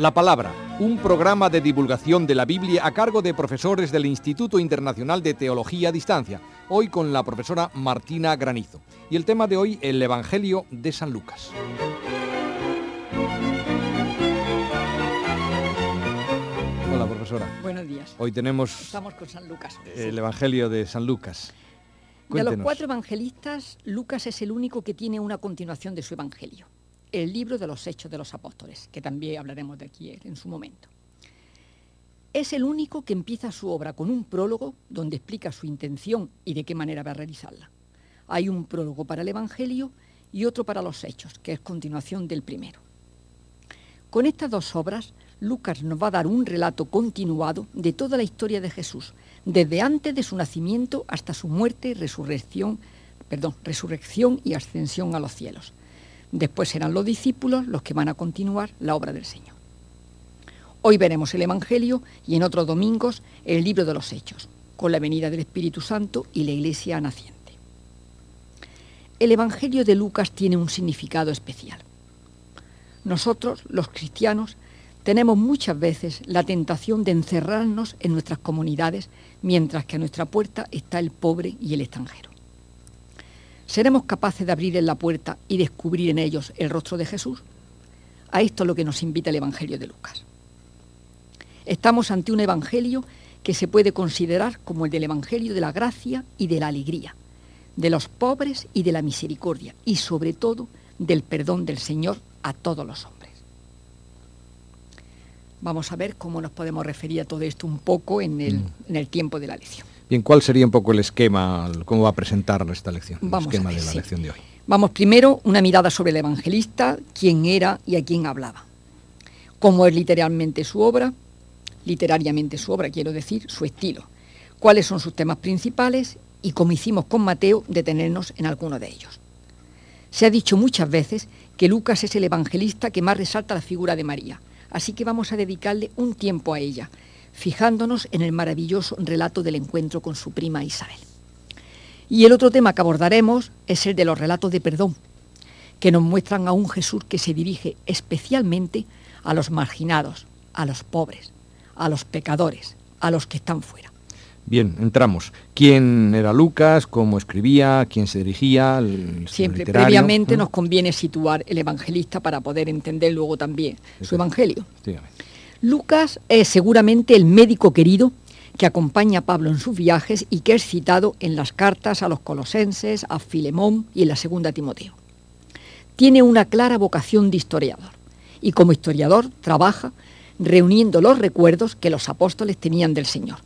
La Palabra, un programa de divulgación de la Biblia a cargo de profesores del Instituto Internacional de Teología a Distancia, hoy con la profesora Martina Granizo. Y el tema de hoy, el Evangelio de San Lucas. Hola, profesora. Buenos días. Hoy tenemos Estamos con San Lucas. el Evangelio de San Lucas. De los cuatro evangelistas, Lucas es el único que tiene una continuación de su evangelio, el libro de los Hechos de los Apóstoles, que también hablaremos de aquí en su momento. Es el único que empieza su obra con un prólogo donde explica su intención y de qué manera va a realizarla. Hay un prólogo para el Evangelio y otro para los Hechos, que es continuación del primero. Con estas dos obras, Lucas nos va a dar un relato continuado de toda la historia de Jesús, desde antes de su nacimiento hasta su muerte, resurrección, perdón, resurrección y ascensión a los cielos. Después serán los discípulos los que van a continuar la obra del Señor. Hoy veremos el Evangelio y en otros domingos el libro de los Hechos, con la venida del Espíritu Santo y la Iglesia naciente. El Evangelio de Lucas tiene un significado especial. Nosotros, los cristianos, tenemos muchas veces la tentación de encerrarnos en nuestras comunidades mientras que a nuestra puerta está el pobre y el extranjero. ¿Seremos capaces de abrir en la puerta y descubrir en ellos el rostro de Jesús? A esto es lo que nos invita el Evangelio de Lucas. Estamos ante un Evangelio que se puede considerar como el del Evangelio de la gracia y de la alegría, de los pobres y de la misericordia, y sobre todo del perdón del Señor a todos los hombres. Vamos a ver cómo nos podemos referir a todo esto un poco en el, en el tiempo de la lección. Bien, ¿cuál sería un poco el esquema, cómo va a presentar esta lección? Vamos el esquema ver, de la sí. lección de hoy. Vamos primero una mirada sobre el evangelista, quién era y a quién hablaba. Cómo es literalmente su obra, literariamente su obra, quiero decir, su estilo. Cuáles son sus temas principales y, como hicimos con Mateo, detenernos en alguno de ellos. Se ha dicho muchas veces que Lucas es el evangelista que más resalta la figura de María, así que vamos a dedicarle un tiempo a ella, fijándonos en el maravilloso relato del encuentro con su prima Isabel. Y el otro tema que abordaremos es el de los relatos de perdón, que nos muestran a un Jesús que se dirige especialmente a los marginados, a los pobres, a los pecadores, a los que están fuera. Bien, entramos. ¿Quién era Lucas? ¿Cómo escribía? ¿Quién se dirigía? El Siempre literario? previamente nos conviene situar el evangelista para poder entender luego también su evangelio. Dígame. Lucas es seguramente el médico querido que acompaña a Pablo en sus viajes y que es citado en las cartas a los colosenses, a Filemón y en la segunda Timoteo. Tiene una clara vocación de historiador y como historiador trabaja reuniendo los recuerdos que los apóstoles tenían del Señor.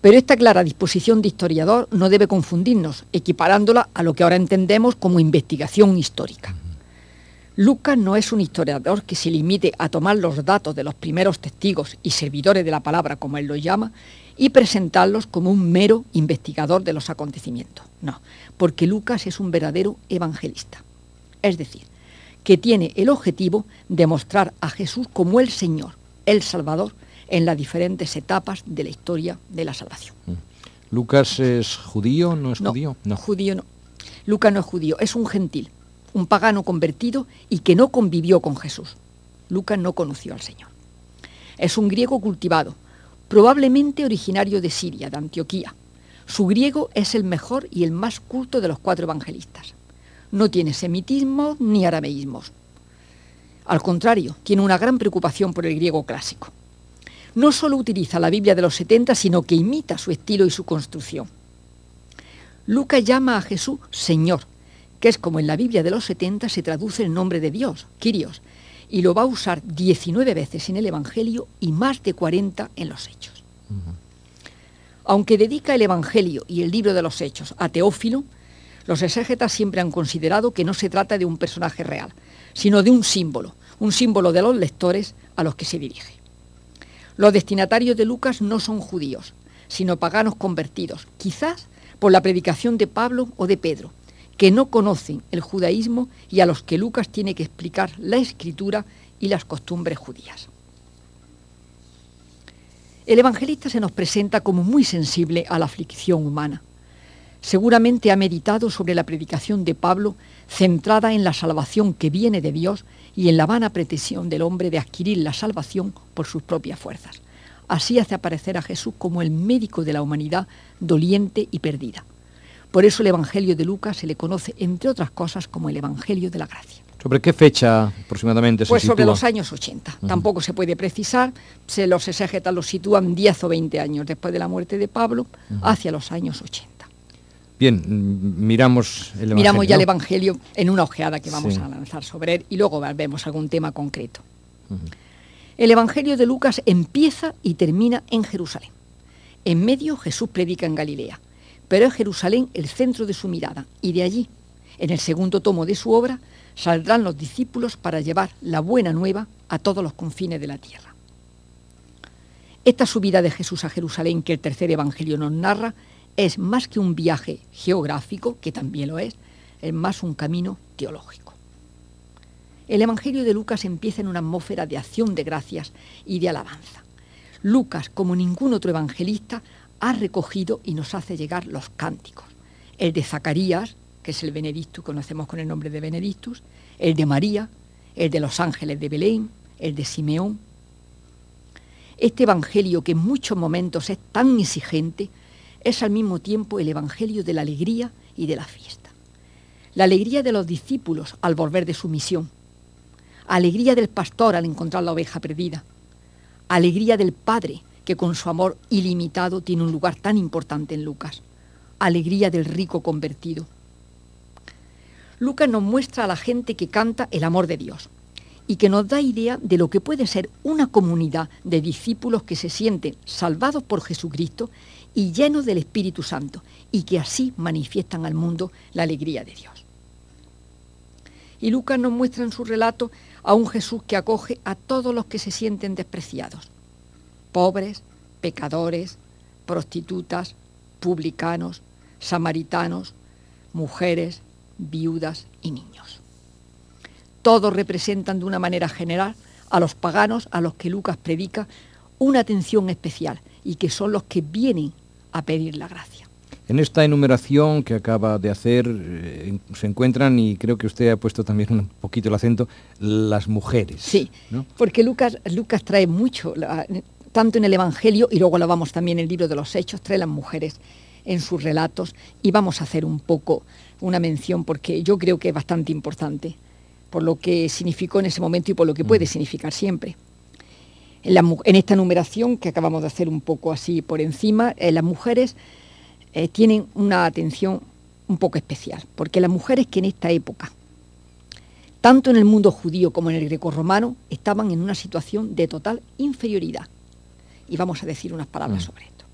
Pero esta clara disposición de historiador no debe confundirnos, equiparándola a lo que ahora entendemos como investigación histórica. Lucas no es un historiador que se limite a tomar los datos de los primeros testigos y servidores de la palabra, como él los llama, y presentarlos como un mero investigador de los acontecimientos. No, porque Lucas es un verdadero evangelista. Es decir, que tiene el objetivo de mostrar a Jesús como el Señor, el Salvador, en las diferentes etapas de la historia de la salvación. ¿Lucas es judío? ¿No es No, judío? judío no. Lucas no es judío, es un gentil, un pagano convertido y que no convivió con Jesús. Lucas no conoció al Señor. Es un griego cultivado, probablemente originario de Siria, de Antioquía. Su griego es el mejor y el más culto de los cuatro evangelistas. No tiene semitismos ni arameísmos. Al contrario, tiene una gran preocupación por el griego clásico. No solo utiliza la Biblia de los 70, sino que imita su estilo y su construcción. Lucas llama a Jesús Señor, que es como en la Biblia de los 70 se traduce el nombre de Dios, Kyrios, y lo va a usar 19 veces en el Evangelio y más de 40 en los Hechos. Aunque dedica el Evangelio y el libro de los Hechos a Teófilo, los exégetas siempre han considerado que no se trata de un personaje real, sino de un símbolo, un símbolo de los lectores a los que se dirige. Los destinatarios de Lucas no son judíos, sino paganos convertidos, quizás por la predicación de Pablo o de Pedro, que no conocen el judaísmo y a los que Lucas tiene que explicar la escritura y las costumbres judías. El evangelista se nos presenta como muy sensible a la aflicción humana. Seguramente ha meditado sobre la predicación de Pablo centrada en la salvación que viene de Dios y en la vana pretensión del hombre de adquirir la salvación por sus propias fuerzas. Así hace aparecer a Jesús como el médico de la humanidad doliente y perdida. Por eso el Evangelio de Lucas se le conoce, entre otras cosas, como el Evangelio de la Gracia. ¿Sobre qué fecha aproximadamente se Pues sobre los años 80. Tampoco se puede precisar. Se los exégetas los sitúan 10 o 20 años después de la muerte de Pablo, hacia los años 80. Bien, mm, miramos el Evangelio. Miramos ya el Evangelio en una ojeada que vamos a lanzar sobre él y luego vemos algún tema concreto. El Evangelio de Lucas empieza y termina en Jerusalén. En medio Jesús predica en Galilea, pero es Jerusalén el centro de su mirada y de allí, en el segundo tomo de su obra, saldrán los discípulos para llevar la buena nueva a todos los confines de la tierra. Esta subida de Jesús a Jerusalén que el tercer Evangelio nos narra es más que un viaje geográfico, que también lo es, es más un camino teológico. El Evangelio de Lucas empieza en una atmósfera de acción de gracias y de alabanza. Lucas, como ningún otro evangelista, ha recogido y nos hace llegar los cánticos. El de Zacarías, que es el Benedictus, conocemos con el nombre de Benedictus, el de María, el de los ángeles de Belén, el de Simeón. Este Evangelio que en muchos momentos es tan exigente, es al mismo tiempo el Evangelio de la alegría y de la fiesta. La alegría de los discípulos al volver de su misión, alegría del pastor al encontrar la oveja perdida, alegría del Padre que con su amor ilimitado tiene un lugar tan importante en Lucas, alegría del rico convertido. Lucas nos muestra a la gente que canta el amor de Dios y que nos da idea de lo que puede ser una comunidad de discípulos que se sienten salvados por Jesucristo y llenos del Espíritu Santo, y que así manifiestan al mundo la alegría de Dios. Y Lucas nos muestra en su relato a un Jesús que acoge a todos los que se sienten despreciados, pobres, pecadores, prostitutas, publicanos, samaritanos, mujeres, viudas y niños. Todos representan de una manera general a los paganos a los que Lucas predica una atención especial y que son los que vienen a pedir la gracia. En esta enumeración que acaba de hacer eh, se encuentran, y creo que usted ha puesto también un poquito el acento, las mujeres. Sí, porque Lucas, Lucas trae mucho, tanto en el Evangelio y luego lo vamos también en el libro de los Hechos, trae las mujeres en sus relatos y vamos a hacer un poco una mención porque yo creo que es bastante importante por lo que significó en ese momento y por lo que puede significar siempre. En, esta numeración que acabamos de hacer un poco así por encima, eh, las mujeres eh, tienen una atención un poco especial, porque las mujeres que en esta época, tanto en el mundo judío como en el grecorromano, estaban en una situación de total inferioridad. Y vamos a decir unas palabras mm. sobre esto.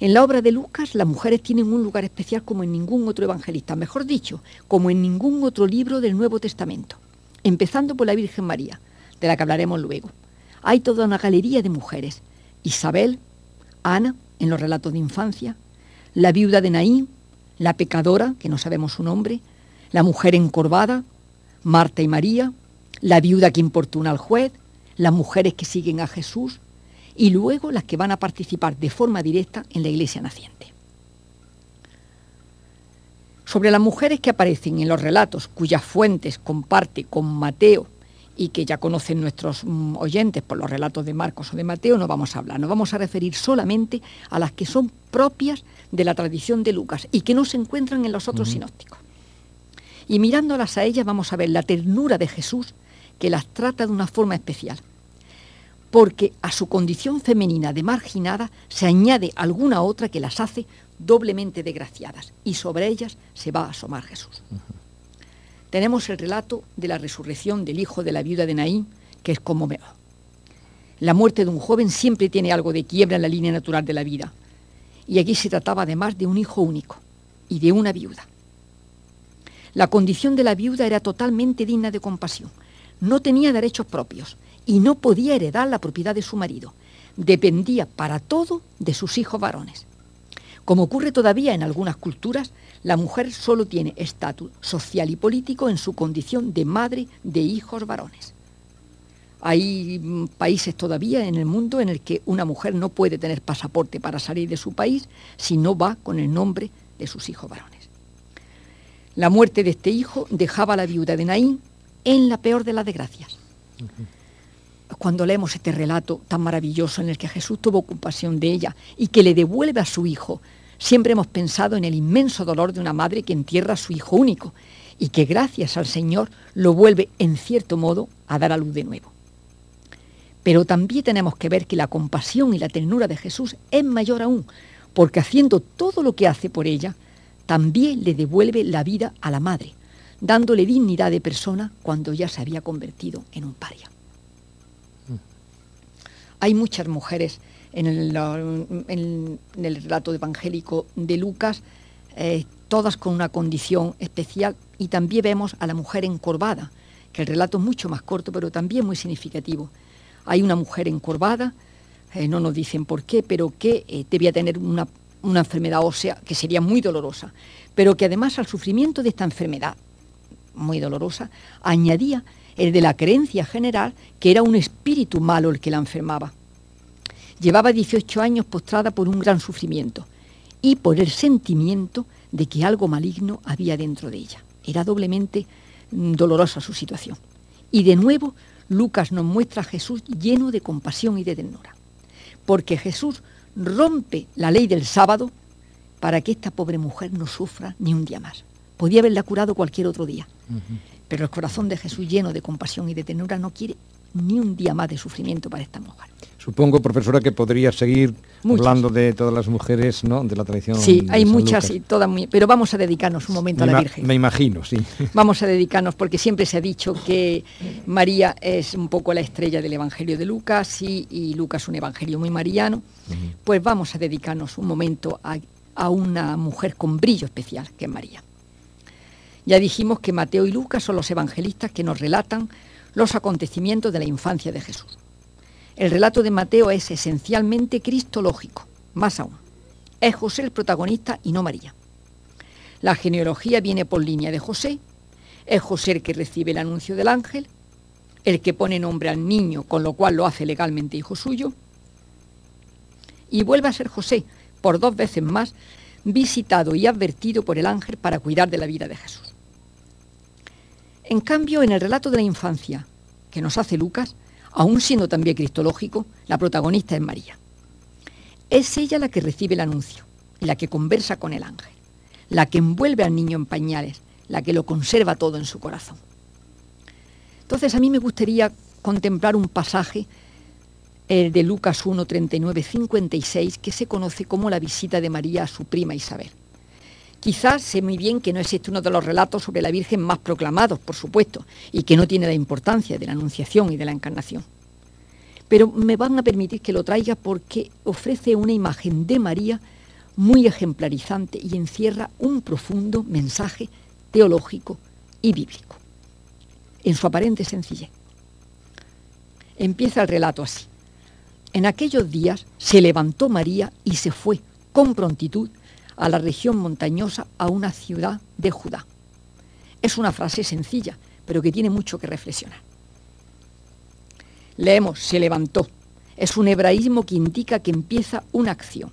En la obra de Lucas, las mujeres tienen un lugar especial como en ningún otro evangelista, mejor dicho, como en ningún otro libro del Nuevo Testamento, empezando por la Virgen María, de la que hablaremos luego hay toda una galería de mujeres. Isabel, Ana, en los relatos de infancia, la viuda de Naín, la pecadora, que no sabemos su nombre, la mujer encorvada, Marta y María, la viuda que importuna al juez, las mujeres que siguen a Jesús y luego las que van a participar de forma directa en la iglesia naciente. Sobre las mujeres que aparecen en los relatos cuyas fuentes comparte con Mateo y que ya conocen nuestros mm, oyentes por los relatos de Marcos o de Mateo, no vamos a hablar, nos vamos a referir solamente a las que son propias de la tradición de Lucas y que no se encuentran en los otros sinópticos. Y mirándolas a ellas vamos a ver la ternura de Jesús que las trata de una forma especial, porque a su condición femenina de marginada se añade alguna otra que las hace doblemente desgraciadas y sobre ellas se va a asomar Jesús tenemos el relato de la resurrección del hijo de la viuda de Naín, que es conmovedor. La muerte de un joven siempre tiene algo de quiebra en la línea natural de la vida. Y aquí se trataba además de un hijo único y de una viuda. La condición de la viuda era totalmente digna de compasión. No tenía derechos propios y no podía heredar la propiedad de su marido. Dependía para todo de sus hijos varones. Como ocurre todavía en algunas culturas, la mujer solo tiene estatus social y político en su condición de madre de hijos varones. Hay mm, países todavía en el mundo en el que una mujer no puede tener pasaporte para salir de su país si no va con el nombre de sus hijos varones. La muerte de este hijo dejaba a la viuda de Naín en la peor de las desgracias. Cuando leemos este relato tan maravilloso en el que Jesús tuvo compasión de ella y que le devuelve a su hijo, siempre hemos pensado en el inmenso dolor de una madre que entierra a su hijo único y que gracias al Señor lo vuelve en cierto modo a dar a luz de nuevo. Pero también tenemos que ver que la compasión y la ternura de Jesús es mayor aún, porque haciendo todo lo que hace por ella, también le devuelve la vida a la madre, dándole dignidad de persona cuando ya se había convertido en un paria. Hay muchas mujeres en el, relato evangélico de Lucas, eh, todas con una condición especial, y también vemos a la mujer encorvada, que el relato es mucho más corto, pero también muy significativo. Hay una mujer encorvada, eh, no nos dicen por qué, pero que eh, debía tener una, una enfermedad ósea que sería muy dolorosa, pero que además al sufrimiento de esta enfermedad muy dolorosa añadía el de la creencia general que era un espíritu malo el que la enfermaba. Llevaba 18 años postrada por un gran sufrimiento y por el sentimiento de que algo maligno había dentro de ella. Era doblemente mm, dolorosa su situación. Y de nuevo Lucas nos muestra a Jesús lleno de compasión y de ternura, porque Jesús rompe la ley del sábado para que esta pobre mujer no sufra ni un día más. Podía haberla curado cualquier otro día, pero el corazón de Jesús lleno de compasión y de ternura no quiere ni un día más de sufrimiento para esta mujer. Supongo, profesora, que podría seguir hablando de todas las mujeres, ¿no? De la tradición. Sí, hay muchas y todas muy. Pero vamos a dedicarnos un momento a la Virgen. Me imagino, sí. Vamos a dedicarnos porque siempre se ha dicho que María es un poco la estrella del Evangelio de Lucas y, Lucas un evangelio muy mariano. Pues vamos a dedicarnos un momento a, a una mujer con brillo especial, que es María. Ya dijimos que Mateo y Lucas son los evangelistas que nos relatan los acontecimientos de la infancia de Jesús. El relato de Mateo es esencialmente cristológico, más aún. Es José el protagonista y no María. La genealogía viene por línea de José, es José el que recibe el anuncio del ángel, el que pone nombre al niño, con lo cual lo hace legalmente hijo suyo, y vuelve a ser José, por dos veces más, visitado y advertido por el ángel para cuidar de la vida de Jesús. En cambio, en el relato de la infancia que nos hace Lucas, aún siendo también cristológico, la protagonista es María. Es ella la que recibe el anuncio y la que conversa con el ángel, la que envuelve al niño en pañales, la que lo conserva todo en su corazón. Entonces a mí me gustaría contemplar un pasaje el de Lucas 1, 39, 56, que se conoce como la visita de María a su prima Isabel. Quizás sé muy bien que no existe uno de los relatos sobre la Virgen más proclamados, por supuesto, y que no tiene la importancia de la Anunciación y de la Encarnación. Pero me van a permitir que lo traiga porque ofrece una imagen de María muy ejemplarizante y encierra un profundo mensaje teológico y bíblico, en su aparente sencillez. Empieza el relato así. En aquellos días se levantó María y se fue con prontitud a la región montañosa, a una ciudad de Judá. Es una frase sencilla, pero que tiene mucho que reflexionar. Leemos, se levantó. Es un hebraísmo que indica que empieza una acción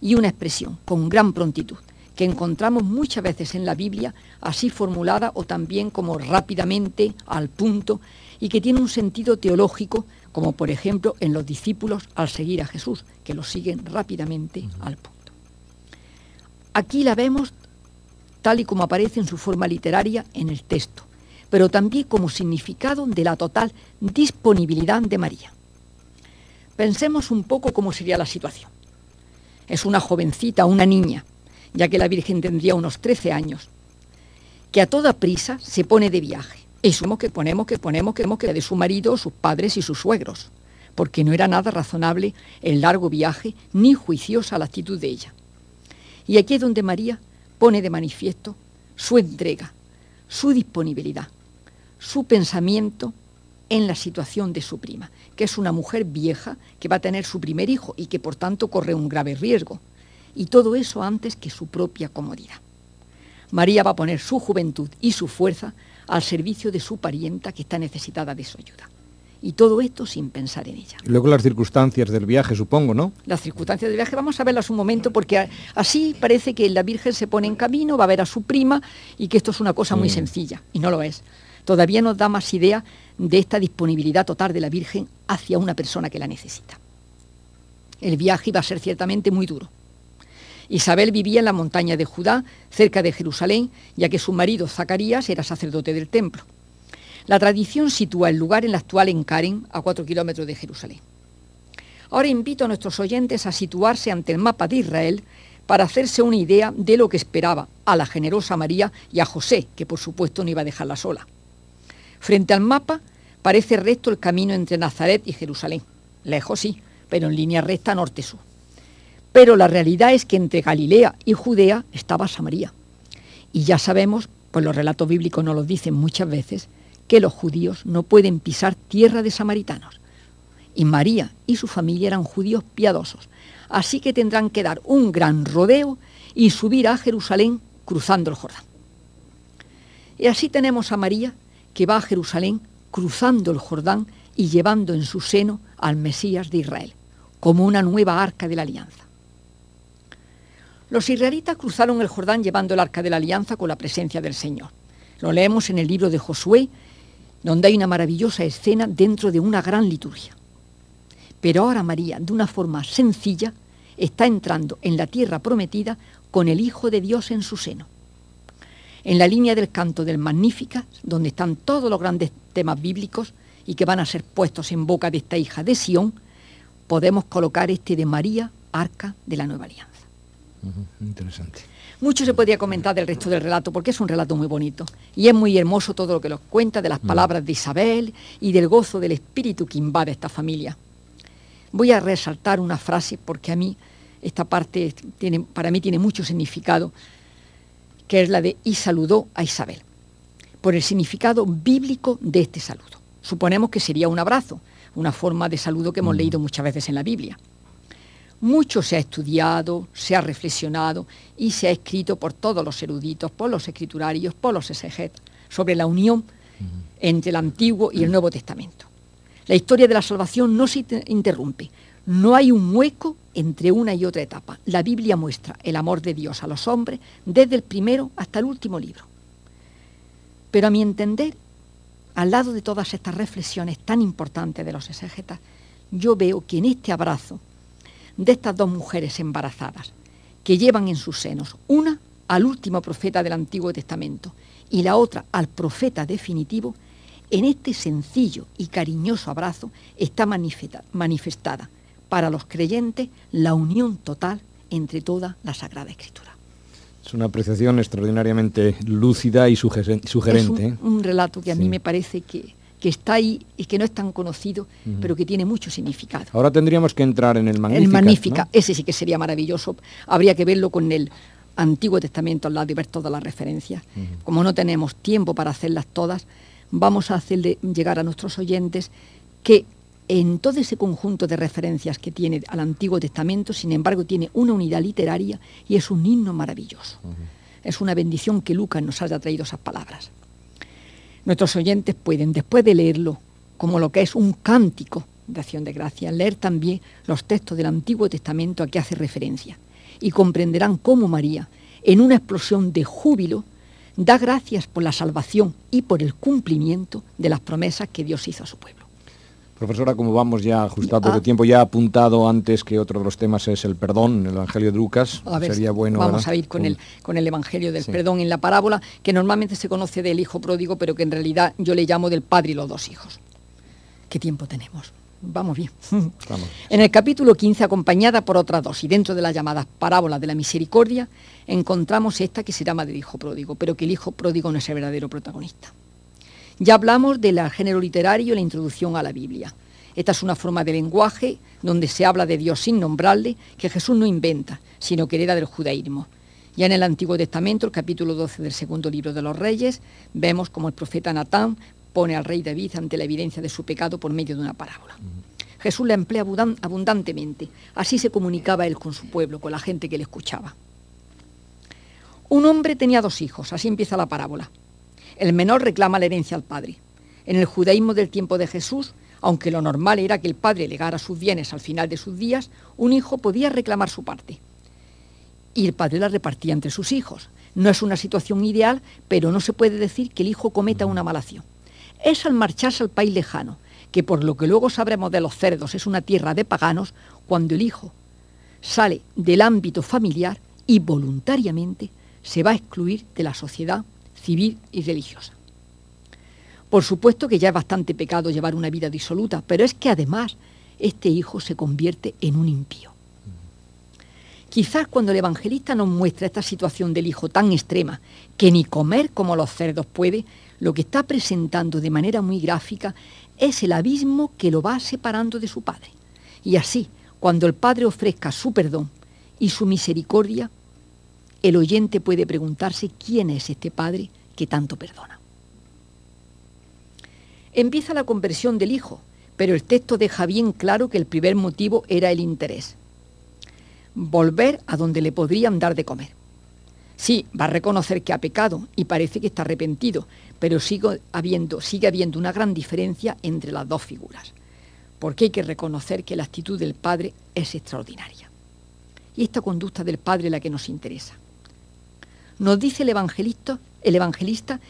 y una expresión con gran prontitud, que encontramos muchas veces en la Biblia, así formulada o también como rápidamente, al punto, y que tiene un sentido teológico, como por ejemplo en los discípulos al seguir a Jesús, que lo siguen rápidamente al punto. Aquí la vemos tal y como aparece en su forma literaria en el texto, pero también como significado de la total disponibilidad de María. Pensemos un poco cómo sería la situación. Es una jovencita, una niña, ya que la Virgen tendría unos 13 años, que a toda prisa se pone de viaje. Y somos que ponemos, que ponemos, que que de su marido, sus padres y sus suegros, porque no era nada razonable el largo viaje ni juiciosa la actitud de ella. Y aquí es donde María pone de manifiesto su entrega, su disponibilidad, su pensamiento en la situación de su prima, que es una mujer vieja que va a tener su primer hijo y que por tanto corre un grave riesgo. Y todo eso antes que su propia comodidad. María va a poner su juventud y su fuerza al servicio de su parienta que está necesitada de su ayuda. Y todo esto sin pensar en ella. Y luego las circunstancias del viaje, supongo, ¿no? Las circunstancias del viaje, vamos a verlas un momento, porque así parece que la Virgen se pone en camino, va a ver a su prima y que esto es una cosa muy sencilla, y no lo es. Todavía nos da más idea de esta disponibilidad total de la Virgen hacia una persona que la necesita. El viaje iba a ser ciertamente muy duro. Isabel vivía en la montaña de Judá, cerca de Jerusalén, ya que su marido Zacarías era sacerdote del templo. La tradición sitúa el lugar en la actual Enkaren, a cuatro kilómetros de Jerusalén. Ahora invito a nuestros oyentes a situarse ante el mapa de Israel para hacerse una idea de lo que esperaba a la generosa María y a José, que por supuesto no iba a dejarla sola. Frente al mapa parece recto el camino entre Nazaret y Jerusalén. Lejos sí, pero en línea recta norte-sur. Pero la realidad es que entre Galilea y Judea estaba Samaria. Y ya sabemos, pues los relatos bíblicos nos lo dicen muchas veces, que los judíos no pueden pisar tierra de samaritanos. Y María y su familia eran judíos piadosos, así que tendrán que dar un gran rodeo y subir a Jerusalén cruzando el Jordán. Y así tenemos a María que va a Jerusalén cruzando el Jordán y llevando en su seno al Mesías de Israel, como una nueva arca de la alianza. Los israelitas cruzaron el Jordán llevando el arca de la alianza con la presencia del Señor. Lo leemos en el libro de Josué donde hay una maravillosa escena dentro de una gran liturgia. Pero ahora María, de una forma sencilla, está entrando en la tierra prometida con el Hijo de Dios en su seno. En la línea del canto del Magnífica, donde están todos los grandes temas bíblicos y que van a ser puestos en boca de esta hija de Sión, podemos colocar este de María, arca de la nueva alianza. interesante. Mucho se podría comentar del resto del relato, porque es un relato muy bonito. Y es muy hermoso todo lo que nos cuenta de las mm. palabras de Isabel y del gozo del espíritu que invade esta familia. Voy a resaltar una frase porque a mí esta parte tiene, para mí tiene mucho significado, que es la de y saludó a Isabel, por el significado bíblico de este saludo. Suponemos que sería un abrazo, una forma de saludo que hemos mm. leído muchas veces en la Biblia. Mucho se ha estudiado, se ha reflexionado y se ha escrito por todos los eruditos, por los escriturarios, por los exegetas, sobre la unión entre el Antiguo y el Nuevo Testamento. La historia de la salvación no se interrumpe, no hay un hueco entre una y otra etapa. La Biblia muestra el amor de Dios a los hombres desde el primero hasta el último libro. Pero a mi entender, al lado de todas estas reflexiones tan importantes de los exegetas, yo veo que en este abrazo de estas dos mujeres embarazadas que llevan en sus senos, una al último profeta del Antiguo Testamento y la otra al profeta definitivo, en este sencillo y cariñoso abrazo está manifestada para los creyentes la unión total entre toda la Sagrada Escritura. Es una apreciación extraordinariamente lúcida y sugerente. Es un, ¿eh? un relato que a mí me parece que, que está ahí y que no es tan conocido, pero que tiene mucho significado. Ahora tendríamos que entrar en el Magnífica. El Magnífica, ese sí que sería maravilloso. Habría que verlo con el Antiguo Testamento al lado y ver todas las referencias. Como no tenemos tiempo para hacerlas todas, vamos a hacerle llegar a nuestros oyentes que en todo ese conjunto de referencias que tiene al Antiguo Testamento, sin embargo, tiene una unidad literaria y es un himno maravilloso. Es una bendición que Lucas nos haya traído esas palabras. Nuestros oyentes pueden, después de leerlo como lo que es un cántico de acción de gracia, leer también los textos del Antiguo Testamento a que hace referencia y comprenderán cómo María, en una explosión de júbilo, da gracias por la salvación y por el cumplimiento de las promesas que Dios hizo a su pueblo. Profesora, como vamos ya ajustados de ah. tiempo, ya apuntado antes que otro de los temas es el perdón, el Evangelio de Lucas. Sería bueno. Vamos a ir con el, con el Evangelio del perdón en la parábola, que normalmente se conoce del hijo pródigo, pero que en realidad yo le llamo del padre y los dos hijos. ¿Qué tiempo tenemos? Vamos bien. En el capítulo 15, acompañada por otras dos, y dentro de las llamadas parábolas de la misericordia, encontramos esta que se llama del hijo pródigo, pero que el hijo pródigo no es el verdadero protagonista. Ya hablamos del género literario y la introducción a la Biblia. Esta es una forma de lenguaje donde se habla de Dios sin nombrarle, que Jesús no inventa, sino que hereda del judaísmo. Ya en el Antiguo Testamento, el capítulo 12 del segundo libro de los Reyes, vemos como el profeta Natán pone al rey David ante la evidencia de su pecado por medio de una parábola. Jesús la emplea abundantemente. Así se comunicaba él con su pueblo, con la gente que le escuchaba. Un hombre tenía dos hijos, así empieza la parábola. El menor reclama la herencia al padre. En el judaísmo del tiempo de Jesús, Aunque lo normal era que el padre legara sus bienes al final de sus días, un hijo podía reclamar su parte. Y el padre la repartía entre sus hijos. No es una situación ideal, pero no se puede decir que el hijo cometa una mala acción. Es al marcharse al país lejano, que por lo que luego sabremos de los cerdos es una tierra de paganos, cuando el hijo sale del ámbito familiar y voluntariamente se va a excluir de la sociedad civil y religiosa. Por supuesto que ya es bastante pecado llevar una vida disoluta, pero es que además este hijo se convierte en un impío. Quizás cuando el evangelista nos muestra esta situación del hijo tan extrema, que ni comer como los cerdos puede, lo que está presentando de manera muy gráfica es el abismo que lo va separando de su padre. Y así, cuando el padre ofrezca su perdón y su misericordia, el oyente puede preguntarse quién es este padre que tanto perdona. Empieza la conversión del hijo, pero el texto deja bien claro que el primer motivo era el interés. Volver a donde le podrían dar de comer. Sí, va a reconocer que ha pecado y parece que está arrepentido, pero sigue habiendo, habiendo una gran diferencia entre las dos figuras, porque hay que reconocer que la actitud del Padre es extraordinaria. Y esta conducta del Padre es la que nos interesa. Nos dice el evangelista, el evangelista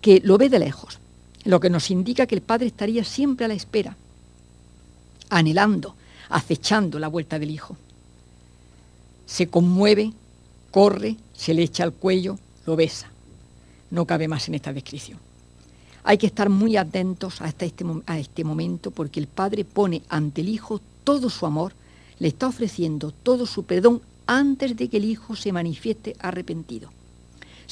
que lo ve de lejos, lo que nos indica que el Padre estaría siempre a la espera, anhelando, acechando la vuelta del Hijo. Se conmueve, corre, se le echa al cuello, lo besa. No cabe más en esta descripción. Hay que estar muy atentos hasta este, a este momento porque el Padre pone ante el Hijo todo su amor, le está ofreciendo todo su perdón antes de que el Hijo se manifieste arrepentido.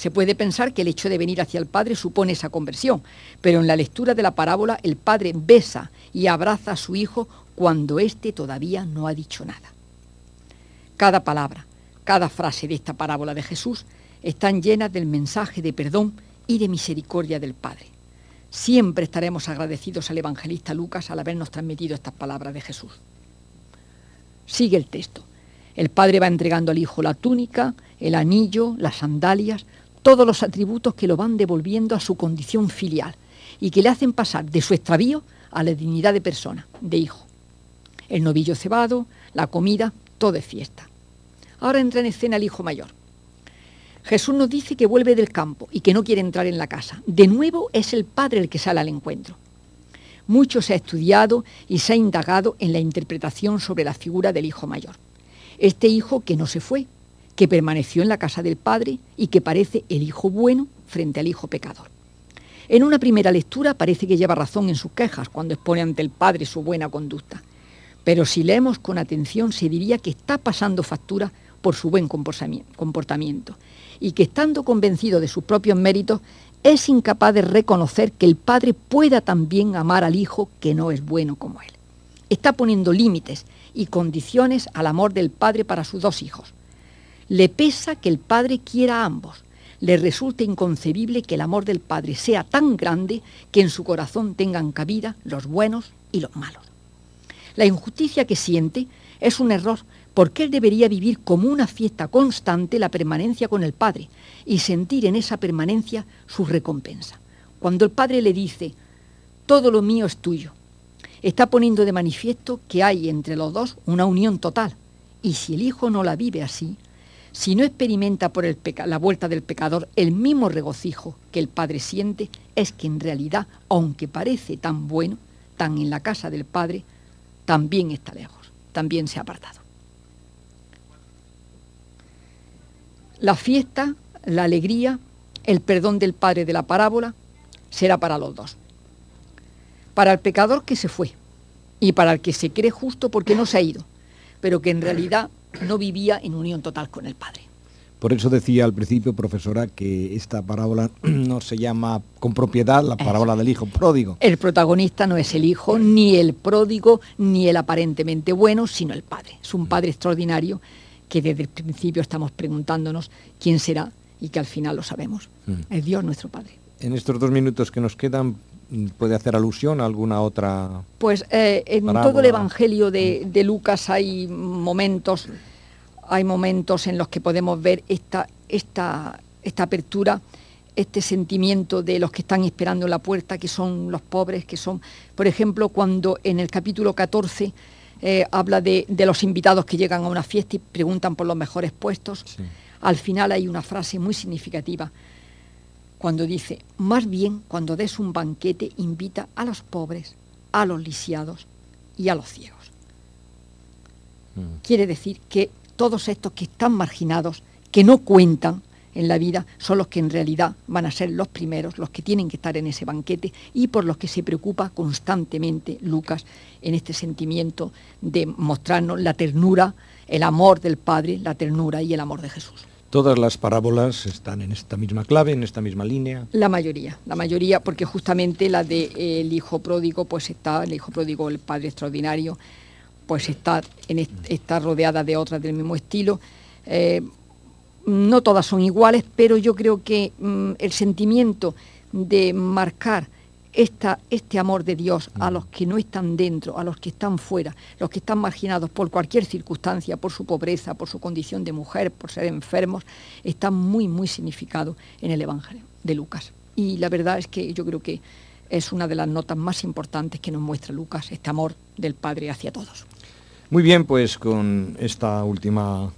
Se puede pensar que el hecho de venir hacia el Padre supone esa conversión, pero en la lectura de la parábola el Padre besa y abraza a su Hijo cuando éste todavía no ha dicho nada. Cada palabra, cada frase de esta parábola de Jesús están llenas del mensaje de perdón y de misericordia del Padre. Siempre estaremos agradecidos al evangelista Lucas al habernos transmitido estas palabras de Jesús. Sigue el texto. El Padre va entregando al Hijo la túnica, el anillo, las sandalias, todos los atributos que lo van devolviendo a su condición filial y que le hacen pasar de su extravío a la dignidad de persona, de hijo. El novillo cebado, la comida, todo es fiesta. Ahora entra en escena el hijo mayor. Jesús nos dice que vuelve del campo y que no quiere entrar en la casa. De nuevo es el padre el que sale al encuentro. Mucho se ha estudiado y se ha indagado en la interpretación sobre la figura del hijo mayor. Este hijo que no se fue, que permaneció en la casa del Padre y que parece el Hijo bueno frente al Hijo pecador. En una primera lectura parece que lleva razón en sus quejas cuando expone ante el Padre su buena conducta, pero si leemos con atención se diría que está pasando factura por su buen comportamiento y que estando convencido de sus propios méritos es incapaz de reconocer que el Padre pueda también amar al Hijo que no es bueno como él. Está poniendo límites y condiciones al amor del Padre para sus dos hijos, le pesa que el Padre quiera a ambos. Le resulta inconcebible que el amor del Padre sea tan grande que en su corazón tengan cabida los buenos y los malos. La injusticia que siente es un error porque él debería vivir como una fiesta constante la permanencia con el Padre y sentir en esa permanencia su recompensa. Cuando el Padre le dice, todo lo mío es tuyo, está poniendo de manifiesto que hay entre los dos una unión total, y si el Hijo no la vive así, si no experimenta por la vuelta del pecador el mismo regocijo que el Padre siente, es que en realidad, aunque parece tan bueno, tan en la casa del Padre, también está lejos, también se ha apartado. La fiesta, la alegría, el perdón del Padre de la parábola será para los dos. Para el pecador que se fue y para el que se cree justo porque no se ha ido, pero que en realidad no vivía en unión total con el Padre. Por eso decía al principio, profesora, que esta parábola no se llama con propiedad la parábola del hijo pródigo. El protagonista no es el hijo, ni el pródigo, ni el aparentemente bueno, sino el padre. Es un padre extraordinario que desde el principio estamos preguntándonos quién será y que al final lo sabemos. Mm. Es Dios nuestro Padre. En estos dos minutos que nos quedan, ¿Puede hacer alusión a alguna otra? Pues eh, en todo el Evangelio de, Lucas hay momentos, hay momentos en los que podemos ver esta, esta, esta apertura este sentimiento de los que están esperando en la puerta, que son los pobres, que son, por ejemplo, cuando en el capítulo 14 eh, habla de, los invitados que llegan a una fiesta y preguntan por los mejores puestos, al final hay una frase muy significativa cuando dice, más bien cuando des un banquete invita a los pobres, a los lisiados y a los ciegos. Mm. Quiere decir que todos estos que están marginados, que no cuentan en la vida, son los que en realidad van a ser los primeros, los que tienen que estar en ese banquete y por los que se preocupa constantemente Lucas en este sentimiento de mostrarnos la ternura, el amor del Padre, la ternura y el amor de Jesús. Todas las parábolas están en esta misma clave, en esta misma línea. La mayoría, la mayoría, porque justamente la del de, hijo pródigo, pues está, el hijo pródigo, el padre extraordinario, pues está, en, está rodeada de otras del mismo estilo. Eh, no todas son iguales, pero yo creo que mm, el sentimiento de marcar este amor de Dios a mm. los que no están dentro, a los que están fuera, los que están marginados por cualquier circunstancia, por su pobreza, por su condición de mujer, por ser enfermos, está muy, muy significado en el Evangelio de Lucas. Y la verdad es que yo creo que es una de las notas más importantes que nos muestra Lucas, este amor del Padre hacia todos. Muy bien, pues con esta última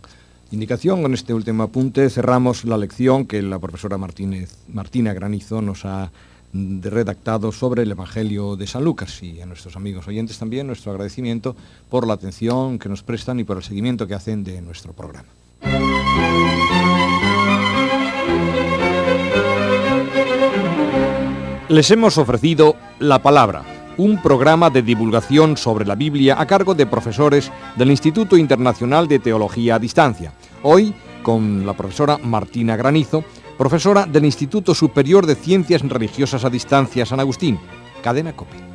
indicación, con este último apunte, cerramos la lección que la profesora Martínez, Martina Granizo nos ha redactado sobre el Evangelio de San Lucas y a nuestros amigos oyentes también nuestro agradecimiento por la atención que nos prestan y por el seguimiento que hacen de nuestro programa. Les hemos ofrecido La Palabra, un programa de divulgación sobre la Biblia a cargo de profesores del Instituto Internacional de Teología a Distancia. Hoy con la profesora Martina Granizo, profesora del Instituto Superior de Ciencias Religiosas a Distancia San Agustín, Cadena Cope.